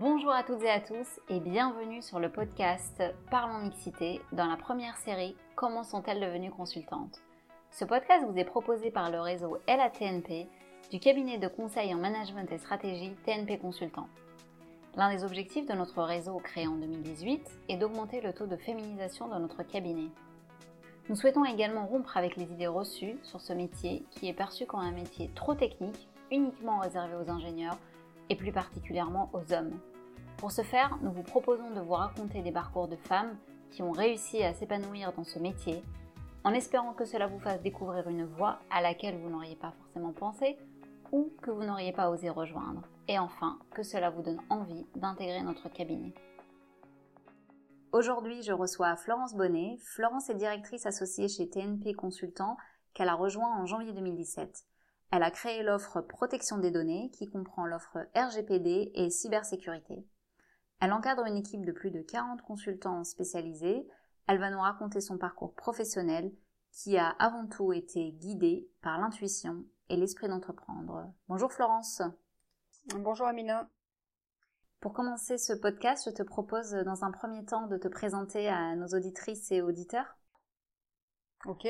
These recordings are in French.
Bonjour à toutes et à tous et bienvenue sur le podcast Parlons Mixité dans la première série Comment sont-elles devenues consultantes Ce podcast vous est proposé par le réseau LATNP du cabinet de conseil en management et stratégie TNP Consultant. L'un des objectifs de notre réseau créé en 2018 est d'augmenter le taux de féminisation de notre cabinet. Nous souhaitons également rompre avec les idées reçues sur ce métier qui est perçu comme un métier trop technique, uniquement réservé aux ingénieurs et plus particulièrement aux hommes. Pour ce faire, nous vous proposons de vous raconter des parcours de femmes qui ont réussi à s'épanouir dans ce métier, en espérant que cela vous fasse découvrir une voie à laquelle vous n'auriez pas forcément pensé ou que vous n'auriez pas osé rejoindre. Et enfin, que cela vous donne envie d'intégrer notre cabinet. Aujourd'hui, je reçois Florence Bonnet. Florence est directrice associée chez TNP Consultant qu'elle a rejoint en janvier 2017. Elle a créé l'offre protection des données qui comprend l'offre RGPD et cybersécurité. Elle encadre une équipe de plus de 40 consultants spécialisés. Elle va nous raconter son parcours professionnel qui a avant tout été guidé par l'intuition et l'esprit d'entreprendre. Bonjour Florence. Bonjour Amina. Pour commencer ce podcast, je te propose dans un premier temps de te présenter à nos auditrices et auditeurs. Ok.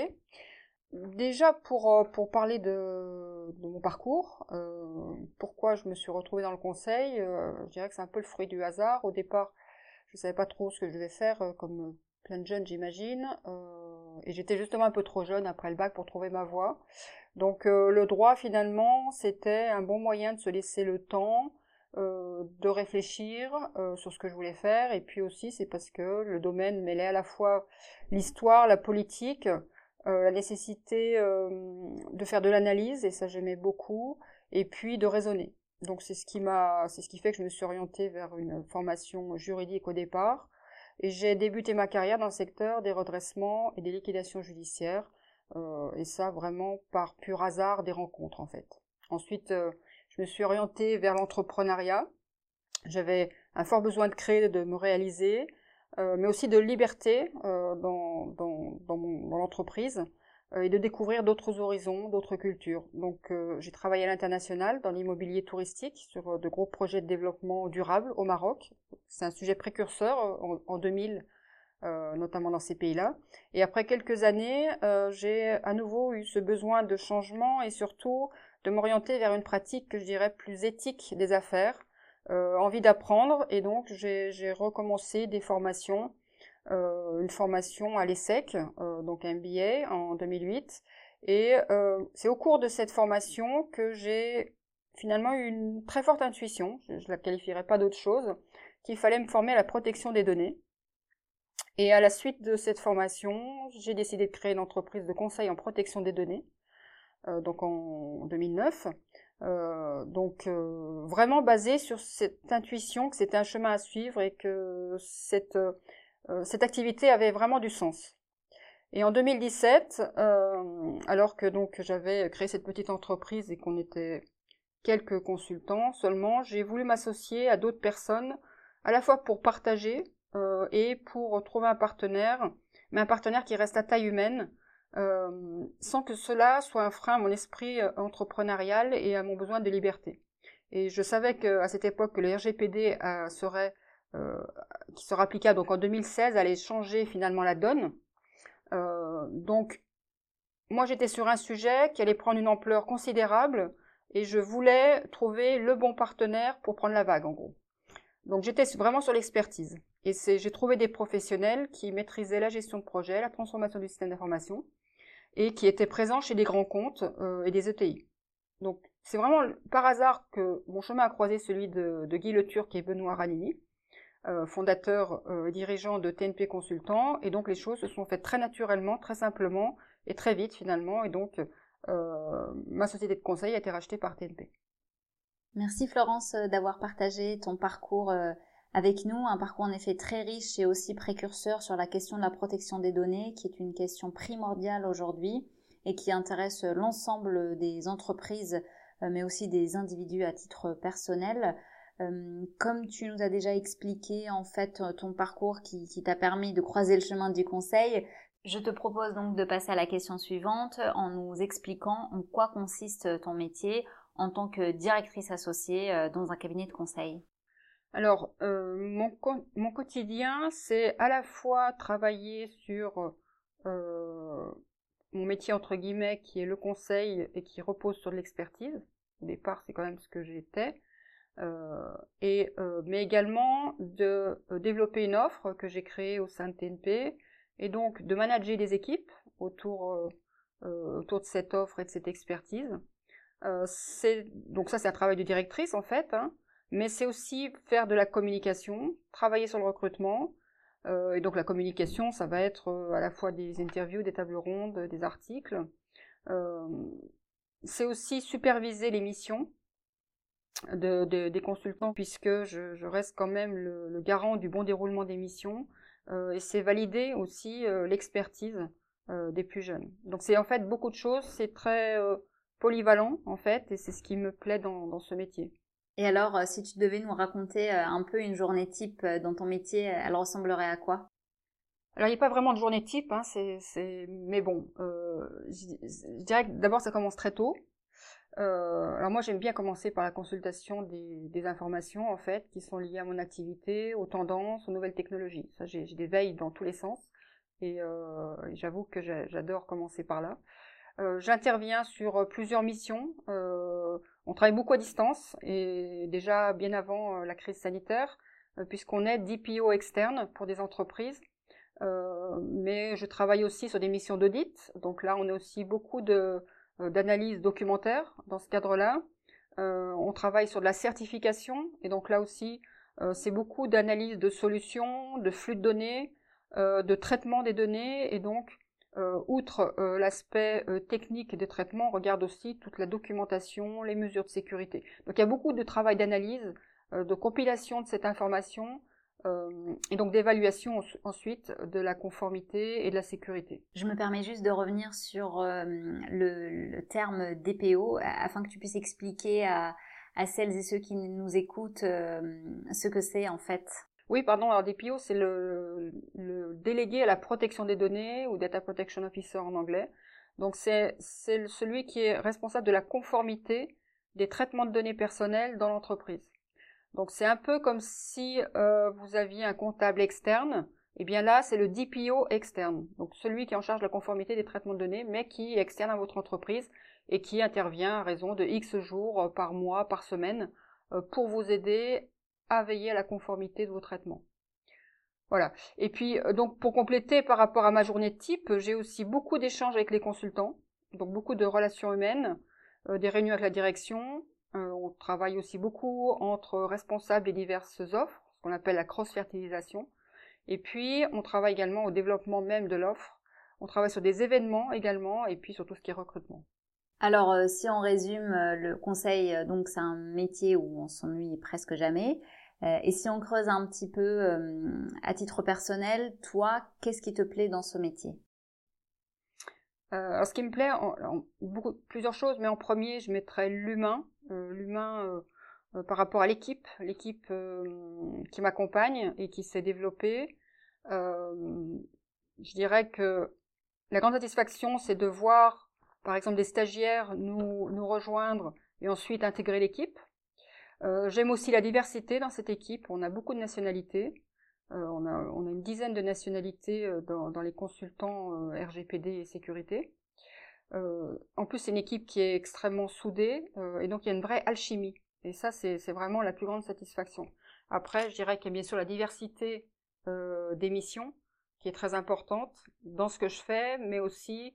Déjà pour, euh, pour parler de, mon parcours, euh, pourquoi je me suis retrouvée dans le conseil, euh, je dirais que c'est un peu le fruit du hasard. Au départ, je ne savais pas trop ce que je devais faire, comme plein de jeunes j'imagine, et j'étais justement un peu trop jeune après le bac pour trouver ma voie. Donc le droit finalement, c'était un bon moyen de se laisser le temps, de réfléchir sur ce que je voulais faire et puis aussi c'est parce que le domaine mêlait à la fois l'histoire, la politique, euh, la nécessité de faire de l'analyse et ça j'aimais beaucoup et puis de raisonner. Donc c'est ce qui m'a c'est ce qui fait que je me suis orientée vers une formation juridique au départ et j'ai débuté ma carrière dans le secteur des redressements et des liquidations judiciaires et ça vraiment par pur hasard des rencontres en fait. Ensuite je me suis orientée vers l'entrepreneuriat. J'avais un fort besoin de créer, de me réaliser, euh, mais aussi de liberté euh, dans, dans, dans, l'entreprise euh, et de découvrir d'autres horizons, d'autres cultures. Donc j'ai travaillé à l'international dans l'immobilier touristique sur de gros projets de développement durable au Maroc. C'est un sujet précurseur en, en 2000 euh, notamment dans ces pays-là. Et après quelques années, j'ai à nouveau eu ce besoin de changement et surtout de m'orienter vers une pratique que je dirais plus éthique des affaires, envie d'apprendre et donc j'ai recommencé des formations, euh, une formation à l'ESSEC, euh, donc un MBA en 2008 et euh, c'est au cours de cette formation que j'ai finalement eu une très forte intuition, je, je la qualifierais pas d'autre chose, qu'il fallait me former à la protection des données. Et à la suite de cette formation, j'ai décidé de créer une entreprise de conseil en protection des données euh, donc en 2009. Euh, donc euh, vraiment basé sur cette intuition que c'était un chemin à suivre et que cette, euh, cette activité avait vraiment du sens. Et en 2017, euh, alors que donc j'avais créé cette petite entreprise et qu'on était quelques consultants seulement, j'ai voulu m'associer à d'autres personnes, à la fois pour partager et pour trouver un partenaire, mais un partenaire qui reste à taille humaine, euh, sans que cela soit un frein à mon esprit euh, entrepreneurial et à mon besoin de liberté. Et je savais qu'à cette époque que le RGPD euh, serait, qui sera applicable donc en 2016 allait changer finalement la donne. Donc moi j'étais sur un sujet qui allait prendre une ampleur considérable et je voulais trouver le bon partenaire pour prendre la vague en gros. Donc j'étais vraiment sur l'expertise. Et j'ai trouvé des professionnels qui maîtrisaient la gestion de projet, la transformation du système d'information, et qui étaient présents chez des grands comptes euh, et des ETI. Donc c'est vraiment par hasard que mon chemin a croisé celui de, Guy Le Turc et Benoît Ranini, euh, fondateur euh, et dirigeant de TNP Consultant, et donc les choses se sont faites très naturellement, très simplement et très vite finalement, et donc ma société de conseil a été rachetée par TNP. Merci Florence d'avoir partagé ton parcours avec nous, un parcours en effet très riche et aussi précurseur sur la question de la protection des données, qui est une question primordiale aujourd'hui et qui intéresse l'ensemble des entreprises, euh, mais aussi des individus à titre personnel. Euh, comme tu nous as déjà expliqué en fait ton parcours qui, t'a permis de croiser le chemin du conseil, je te propose donc de passer à la question suivante en nous expliquant en quoi consiste ton métier en tant que directrice associée euh, dans un cabinet de conseil. Alors, mon, mon, quotidien, c'est à la fois travailler sur mon métier entre guillemets qui est le conseil et qui repose sur l'expertise. Au départ, c'est quand même ce que j'étais. Euh, et euh, mais également de euh, développer une offre que j'ai créée au sein de TNP et donc de manager des équipes autour de cette offre et de cette expertise. donc ça c'est un travail de directrice en fait, hein, mais c'est aussi faire de la communication, travailler sur le recrutement, euh, et donc la communication, ça va être euh, à la fois des interviews, des tables rondes, des articles. Euh, c'est aussi superviser les missions de, des consultants puisque je, reste quand même le, garant du bon déroulement des missions et c'est valider aussi l'expertise des plus jeunes. Donc c'est en fait beaucoup de choses, c'est très polyvalent en fait et c'est ce qui me plaît dans ce métier. Et alors, euh, si tu devais nous raconter euh, un peu une journée type euh, dans ton métier, elle ressemblerait à quoi? Alors, il n'y a pas vraiment de journée type, hein, mais bon, je, dirais que d'abord, ça commence très tôt. alors moi, j'aime bien commencer par la consultation des, informations, en fait, qui sont liées à mon activité, aux tendances, aux nouvelles technologies. Ça, j'ai, des veilles dans tous les sens, et j'avoue que j'adore commencer par là. J'interviens sur plusieurs missions. On travaille beaucoup à distance et déjà bien avant euh, la crise sanitaire, euh, puisqu'on est DPO externe pour des entreprises. Euh, mais je travaille aussi sur des missions d'audit. Donc là, on a aussi beaucoup de d'analyse documentaire dans ce cadre-là. on travaille sur de la certification et donc là aussi, c'est beaucoup d'analyse de solutions, de flux de données, de traitement des données et donc euh, outre euh, l'aspect euh, technique des traitements, on regarde aussi toute la documentation, les mesures de sécurité. Donc il y a beaucoup de travail d'analyse, de compilation de cette information et donc d'évaluation ensuite de la conformité et de la sécurité. Je me permets juste de revenir sur le, terme DPO afin que tu puisses expliquer à, à celles et ceux qui nous écoutent ce que c'est en fait. Oui, pardon, alors DPO, c'est le, délégué à la protection des données, ou Data Protection Officer en anglais. Donc c'est celui qui est responsable de la conformité des traitements de données personnelles dans l'entreprise. Donc c'est un peu comme si euh, vous aviez un comptable externe, et eh bien là c'est le DPO externe, donc celui qui est en charge de la conformité des traitements de données, mais qui est externe à votre entreprise et qui intervient à raison de X jours euh, par mois, par semaine, euh, pour vous aider à veiller à la conformité de vos traitements. Voilà. Et puis, euh, donc, pour compléter par rapport à ma journée de type, j'ai aussi beaucoup d'échanges avec les consultants, donc beaucoup de relations humaines, euh, des réunions avec la direction. Euh, on travaille aussi beaucoup entre responsables des diverses offres, ce qu'on appelle la cross-fertilisation. Et puis, on travaille également au développement même de l'offre. On travaille sur des événements également, et puis sur tout ce qui est recrutement. Alors, si on résume, le conseil, donc c'est un métier où on s'ennuie presque jamais. Euh, et si on creuse un petit peu euh, à titre personnel, toi, qu'est-ce qui te plaît dans ce métier? Euh, alors, ce qui me plaît, plusieurs choses, mais en premier, je mettrais l'humain, l'humain par rapport à l'équipe, l'équipe qui m'accompagne et qui s'est développée. je dirais que la grande satisfaction, c'est de voir, par exemple, des stagiaires nous, nous rejoindre et ensuite intégrer l'équipe. Euh, j'aime aussi la diversité dans cette équipe. On a beaucoup de nationalités. Euh, on, a, une dizaine de nationalités euh, dans les consultants RGPD et sécurité. en plus, c'est une équipe qui est extrêmement soudée et donc il y a une vraie alchimie. Et ça, c'est vraiment la plus grande satisfaction. Après, je dirais qu'il y a bien sûr la diversité des missions qui est très importante dans ce que je fais, mais aussi,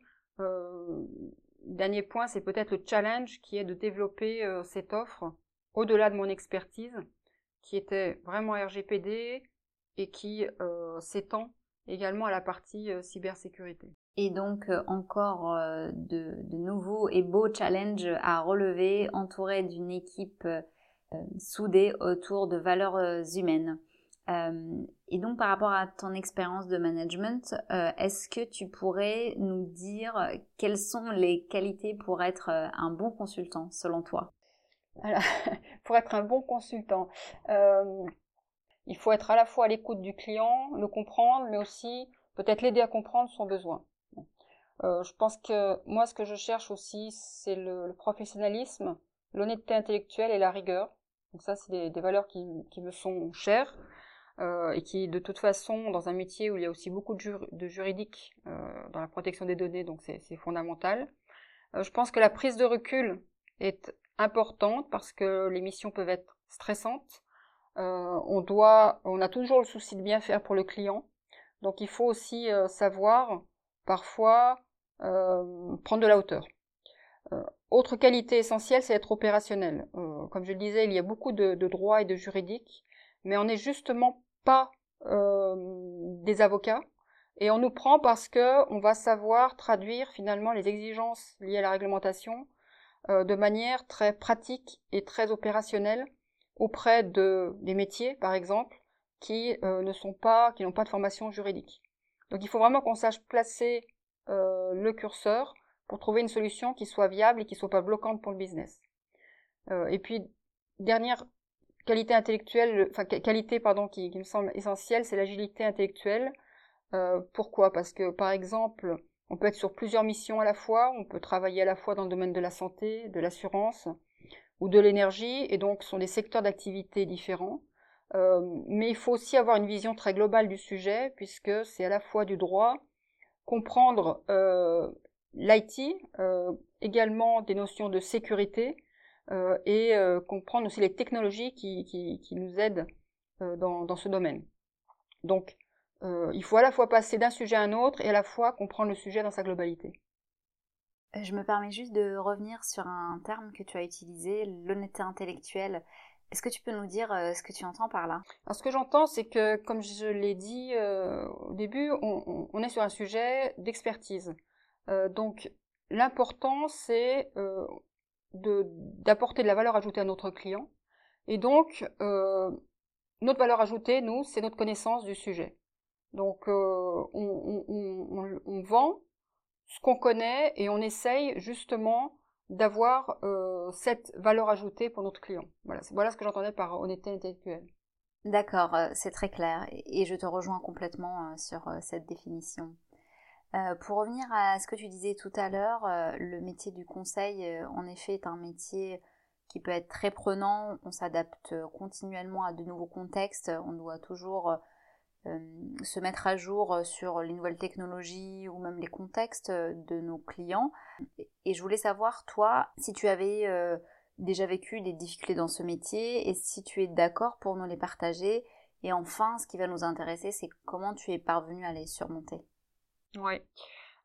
dernier point, c'est peut-être le challenge qui est de développer cette offre au-delà de mon expertise, qui était vraiment RGPD et qui euh, s'étend également à la partie euh, cybersécurité. Et donc euh, encore de, nouveaux et beaux challenges à relever, entouré d'une équipe soudée autour de valeurs humaines. et donc par rapport à ton expérience de management, est-ce que tu pourrais nous dire quelles sont les qualités pour être un bon consultant selon toi? pour être un bon consultant, euh, il faut être à la fois à l'écoute du client, le comprendre, mais aussi peut-être l'aider à comprendre son besoin. Euh, je pense que moi, ce que je cherche aussi, c'est le, professionnalisme, l'honnêteté intellectuelle et la rigueur. Donc ça, c'est des, valeurs qui, me sont chères et qui, de toute façon, dans un métier où il y a aussi beaucoup de, juridique dans la protection des données, donc c'est fondamental. je pense que la prise de recul est importante parce que les missions peuvent être stressantes. on doit, on a toujours le souci de bien faire pour le client. Donc il faut aussi savoir parfois prendre de la hauteur. Euh, autre qualité essentielle, c'est être opérationnel. Euh, comme je le disais, il y a beaucoup de, droits et de juridiques, mais on n'est justement pas euh, des avocats. Et on nous prend parce que on va savoir traduire finalement les exigences liées à la réglementation de manière très pratique et très opérationnelle auprès de des métiers, par exemple, qui ne sont pas, qui n'ont pas de formation juridique. Donc il faut vraiment qu'on sache placer le curseur pour trouver une solution qui soit viable et qui soit pas bloquante pour le business. Euh, et puis dernière qualité intellectuelle, enfin qualité pardon qui, me semble essentielle, c'est l'agilité intellectuelle. Euh, pourquoi? Parce que par exemple, on peut être sur plusieurs missions à la fois, on peut travailler à la fois dans le domaine de la santé, de l'assurance ou de l'énergie, et donc ce sont des secteurs d'activité différents. Euh, mais il faut aussi avoir une vision très globale du sujet, puisque c'est à la fois du droit, comprendre euh, l'IT, euh, également des notions de sécurité et comprendre aussi les technologies qui, nous aident dans, ce domaine. Il faut à la fois passer d'un sujet à un autre et à la fois comprendre le sujet dans sa globalité. Je me permets juste de revenir sur un terme que tu as utilisé, l'honnêteté intellectuelle. Est-ce que tu peux nous dire ce que tu entends par là? Alors, ce que j'entends, c'est que, comme je l'ai dit au début, on, on, est sur un sujet d'expertise. Euh, donc l'important c'est euh, d'apporter de, la valeur ajoutée à notre client. Et donc euh, notre valeur ajoutée, nous, c'est notre connaissance du sujet. Donc on, on, vend ce qu'on connaît et on essaye justement d'avoir cette valeur ajoutée pour notre client. Voilà, voilà ce que j'entendais par honnêteté intellectuelle. D'accord, c'est très clair et je te rejoins complètement sur cette définition. Euh, pour revenir à ce que tu disais tout à l'heure, euh, le métier du conseil, euh, en effet, est un métier qui peut être très prenant. On s'adapte continuellement à de nouveaux contextes. On doit toujours se mettre à jour sur les nouvelles technologies ou même les contextes de nos clients. Et je voulais savoir, toi, si tu avais déjà vécu des difficultés dans ce métier et si tu es d'accord pour nous les partager. Et enfin, ce qui va nous intéresser, c'est comment tu es parvenu à les surmonter. Oui.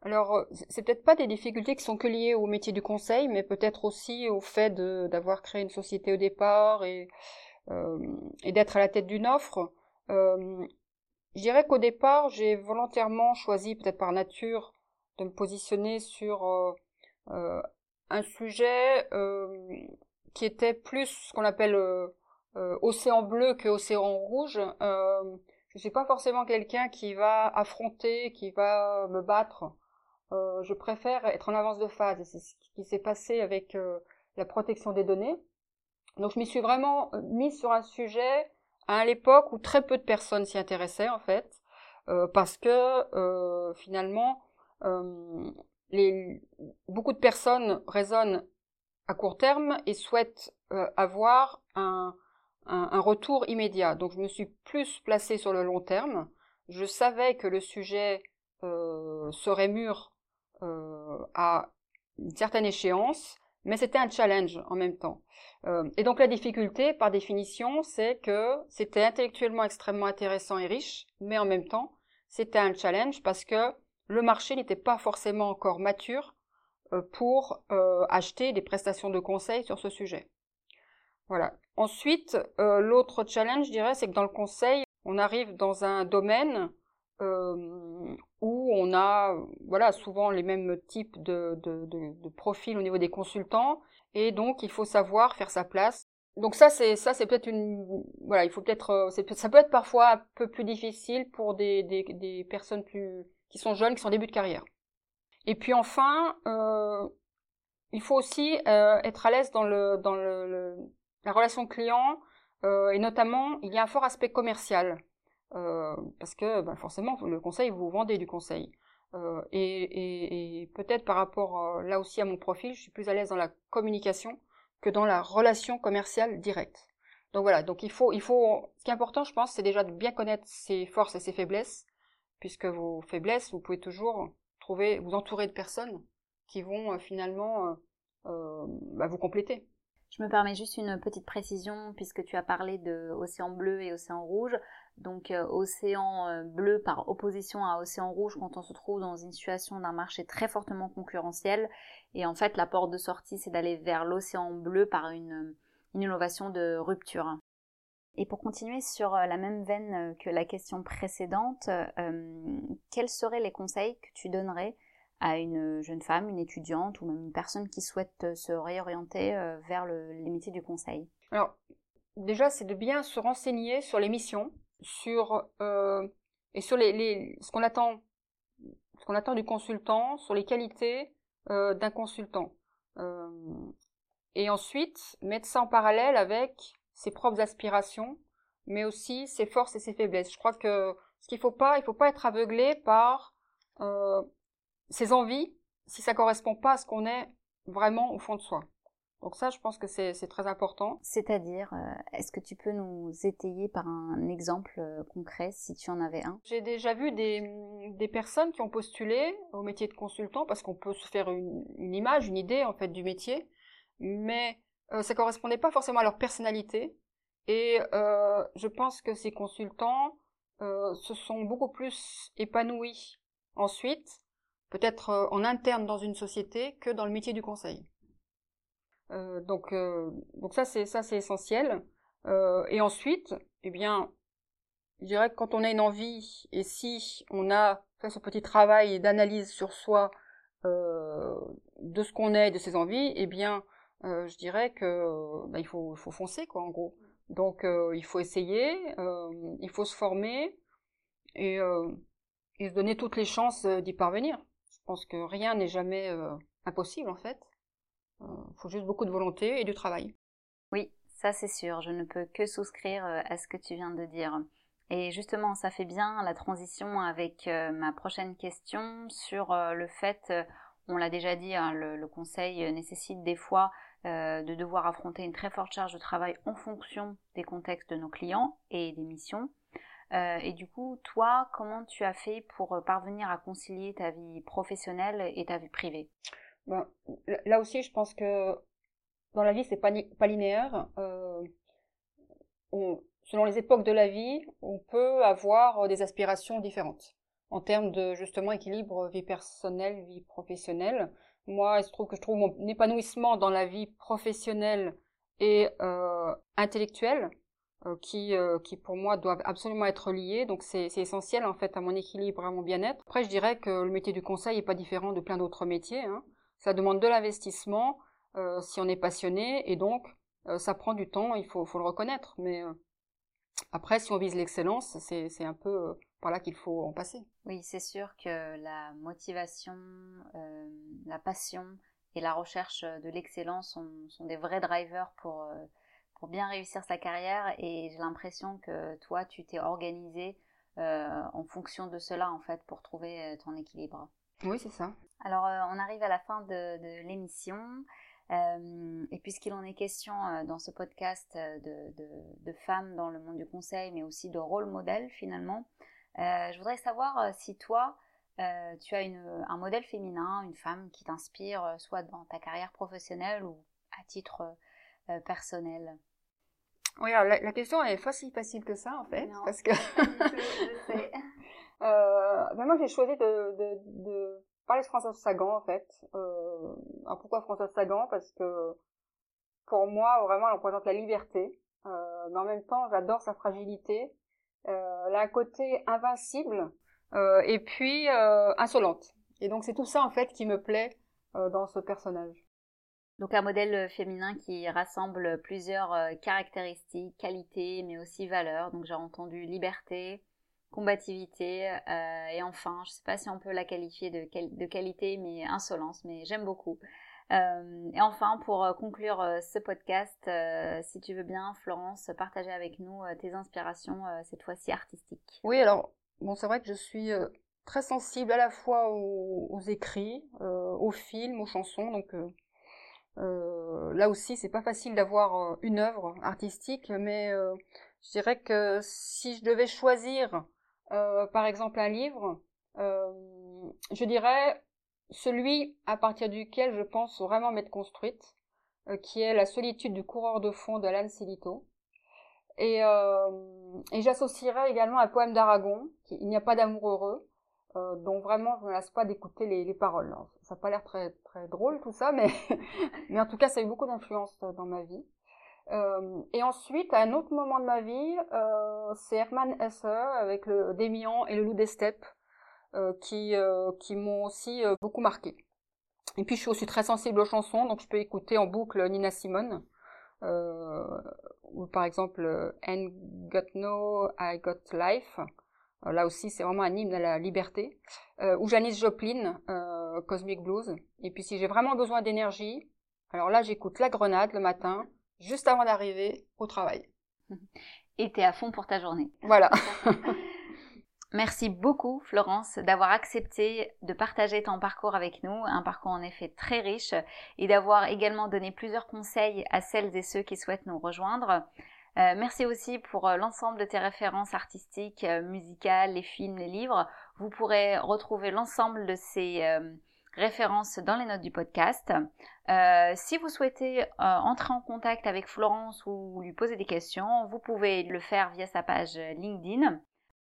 Alors, euh, c'est peut-être pas des difficultés qui sont que liées au métier du conseil, mais peut-être aussi au fait d'avoir créé une société au départ et, euh, d'être à la tête d'une offre. Euh, je dirais qu'au départ, j'ai volontairement choisi, peut-être par nature, de me positionner sur euh, euh un sujet qui était plus ce qu'on appelle océan bleu que océan rouge je suis pas forcément quelqu'un qui va affronter, qui va me battre. Euh, je préfère être en avance de phase. C'est ce qui s'est passé avec euh, la protection des données. Donc je m'y suis vraiment euh, mise sur un sujet à l'époque où très peu de personnes s'y intéressaient en fait, parce que finalement les, beaucoup de personnes raisonnent à court terme et souhaitent avoir un, un, retour immédiat. Donc je me suis plus placée sur le long terme. Je savais que le sujet euh, serait mûr euh, à une certaine échéance, mais c'était un challenge en même temps. Euh, et donc la difficulté, par définition, c'est que c'était intellectuellement extrêmement intéressant et riche, mais en même temps, c'était un challenge parce que le marché n'était pas forcément encore mature pour acheter des prestations de conseil sur ce sujet. Voilà. Ensuite, euh, l'autre challenge, je dirais, c'est que dans le conseil, on arrive dans un domaine euh, où on a, voilà, souvent les mêmes types de, de, de, profils au niveau des consultants, et donc il faut savoir faire sa place. Donc ça, c'est ça, c'est peut-être une, voilà, il faut peut-être, euh, ça peut être parfois un peu plus difficile pour des, des, des personnes plus qui sont jeunes, qui sont en début de carrière. Et puis enfin, euh, il faut aussi être à l'aise dans le dans le, la relation client, euh, et notamment, il y a un fort aspect commercial. Euh, parce que ben, forcément, le conseil, vous vendez du conseil. Euh, et, peut-être par rapport là aussi à mon profil, je suis plus à l'aise dans la communication que dans la relation commerciale directe. Donc voilà, donc il faut, il faut, ce qui est important, je pense, c'est déjà de bien connaître ses forces et ses faiblesses, puisque vos faiblesses, vous pouvez toujours trouver, vous entourer de personnes qui vont euh, finalement euh, euh, bah, vous compléter. Je me permets juste une petite précision puisque tu as parlé de océan bleu et océan rouge. Donc océan bleu par opposition à océan rouge quand on se trouve dans une situation d'un marché très fortement concurrentiel. Et en fait la porte de sortie c'est d'aller vers l'océan bleu par une, une innovation de rupture. Et pour continuer sur la même veine que la question précédente, quels seraient les conseils que tu donnerais à une jeune femme, une étudiante ou même une personne qui souhaite euh, se réorienter euh, vers le, les métiers du conseil? Alors, déjà, c'est de bien se renseigner sur les missions, sur euh, et sur les, les ce qu'on attend, ce qu'on attend du consultant, sur les qualités euh, d'un consultant. Euh, et ensuite, mettre ça en parallèle avec ses propres aspirations, mais aussi ses forces et ses faiblesses. Je crois que ce qu'il faut pas, il faut pas être aveuglé par ses envies si ça correspond pas à ce qu'on est vraiment au fond de soi. Donc ça, je pense que c'est très important. C'est-à-dire, euh, est-ce que tu peux nous étayer par un exemple euh, concret, si tu en avais un? J'ai déjà vu des, des, personnes qui ont postulé au métier de consultant, parce qu'on peut se faire une, une, image, une idée en fait du métier, mais euh, ça correspondait pas forcément à leur personnalité. Et euh, je pense que ces consultants euh, se sont beaucoup plus épanouis ensuite peut-être en interne dans une société que dans le métier du conseil. Euh, donc, euh, donc ça c'est ça c'est essentiel. Euh, et ensuite, eh bien, je dirais que quand on a une envie et si on a fait ce petit travail d'analyse sur soi de ce qu'on est, de ses envies, eh bien, je dirais que bah, il faut faut foncer quoi en gros. Donc il faut essayer, il faut se former et, se donner toutes les chances d'y parvenir. Je pense que rien n'est jamais impossible en fait. Il euh, faut juste beaucoup de volonté et du travail. Oui, ça c'est sûr. Je ne peux que souscrire euh, à ce que tu viens de dire. Et justement, ça fait bien la transition avec ma prochaine question sur le fait, on l'a déjà dit, hein, le, conseil nécessite des fois de devoir affronter une très forte charge de travail en fonction des contextes de nos clients et des missions. Euh, et du coup, toi, comment tu as fait pour euh, parvenir à concilier ta vie professionnelle et ta vie privée? Ben, Là aussi, je pense que dans la vie, c'est pas, pas linéaire. Euh, on, selon les époques de la vie, on peut avoir des aspirations différentes en termes de justement équilibre vie personnelle, vie professionnelle. Moi, il se trouve que je trouve mon épanouissement dans la vie professionnelle et euh, intellectuelle euh, qui, euh, pour moi doivent absolument être liés. Donc c'est essentiel en fait à mon équilibre, à mon bien-être. Après, je dirais que le métier du conseil est pas différent de plein d'autres métiers. Hein. Ça demande de l'investissement euh, si on est passionné et donc euh, ça prend du temps. Il faut, faut le reconnaître. Mais après, si on vise l'excellence, c'est un peu par là qu'il faut en passer. Oui, c'est sûr que la motivation, la passion et la recherche de l'excellence sont, sont, des vrais drivers pour pour bien réussir sa carrière et j'ai l'impression que toi tu t'es organisé euh, en fonction de cela en fait pour trouver euh, ton équilibre. Oui c'est ça. Alors euh, on arrive à la fin de, de l'émission. Euh, et puisqu'il en est question euh, dans ce podcast de, de, de, femmes dans le monde du conseil mais aussi de rôle modèle finalement, je voudrais savoir si toi tu as une, un modèle féminin, une femme qui t'inspire soit dans ta carrière professionnelle ou à titre personnel? Oui, alors la, question est pas si facile que ça en fait, parce que euh, ben moi j'ai choisi de, de, parler de Françoise Sagan en fait. Euh, pourquoi Françoise Sagan? Parce que pour moi vraiment elle représente la liberté, euh, mais en même temps j'adore sa fragilité. Euh, elle a un côté invincible euh, et puis euh, insolente. Et donc c'est tout ça en fait qui me plaît dans ce personnage. Donc un modèle féminin qui rassemble plusieurs caractéristiques, qualités, mais aussi valeurs. Donc j'ai entendu liberté, combativité euh, et enfin, je ne sais pas si on peut la qualifier de, de qualité, mais insolence, mais j'aime beaucoup. Euh, et enfin, pour euh, conclure ce podcast, si tu veux bien, Florence, partager avec nous tes inspirations, cette fois-ci artistiques. Oui, alors, bon, c'est vrai que je suis très sensible à la fois aux, aux écrits, aux films, aux chansons, donc là aussi, c'est pas facile d'avoir une œuvre artistique, mais je dirais que si je devais choisir, par exemple, un livre, je dirais celui à partir duquel je pense vraiment m'être construite, qui est La solitude du coureur de fond d'Alan Silito. Et, euh, et j'associerais également un poème d'Aragon, Il n'y a pas d'amour heureux, euh, dont vraiment je ne lasse pas d'écouter les, les, paroles. ça n'a pas l'air très, très drôle tout ça, mais, mais en tout cas ça a eu beaucoup d'influence dans ma vie. Euh, et ensuite, à un autre moment de ma vie, euh, c'est Hermann Hesse avec le Démian et le Loup des Steppes euh, qui, qui m'ont aussi beaucoup marqué. Et puis je suis aussi très sensible aux chansons, donc je peux écouter en boucle Nina Simone. Ou par exemple And Got No, I Got Life. Là aussi, c'est vraiment un hymne à la liberté. Ou Janis Joplin, Cosmic Blues. Et puis si j'ai vraiment besoin d'énergie, alors là, j'écoute La Grenade le matin, juste avant d'arriver au travail. Et t'es à fond pour ta journée. Voilà. Merci beaucoup Florence d'avoir accepté de partager ton parcours avec nous, un parcours en effet très riche, et d'avoir également donné plusieurs conseils à celles et ceux qui souhaitent nous rejoindre. Euh, merci aussi pour euh, l'ensemble de tes références artistiques, euh, musicales, les films, les livres. Vous pourrez retrouver l'ensemble de ces références dans les notes du podcast. si vous souhaitez entrer en contact avec Florence ou lui poser des questions, vous pouvez le faire via sa page LinkedIn.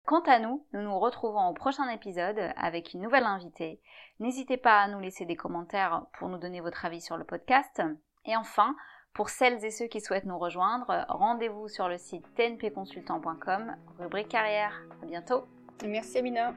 Quant à nous, nous nous retrouvons au prochain épisode avec une nouvelle invitée. N'hésitez pas à nous laisser des commentaires pour nous donner votre avis sur le podcast. Et enfin, pour celles et ceux qui souhaitent nous rejoindre, rendez-vous sur le site tnpconsultant.com, rubrique carrière. À bientôt. Merci Amina.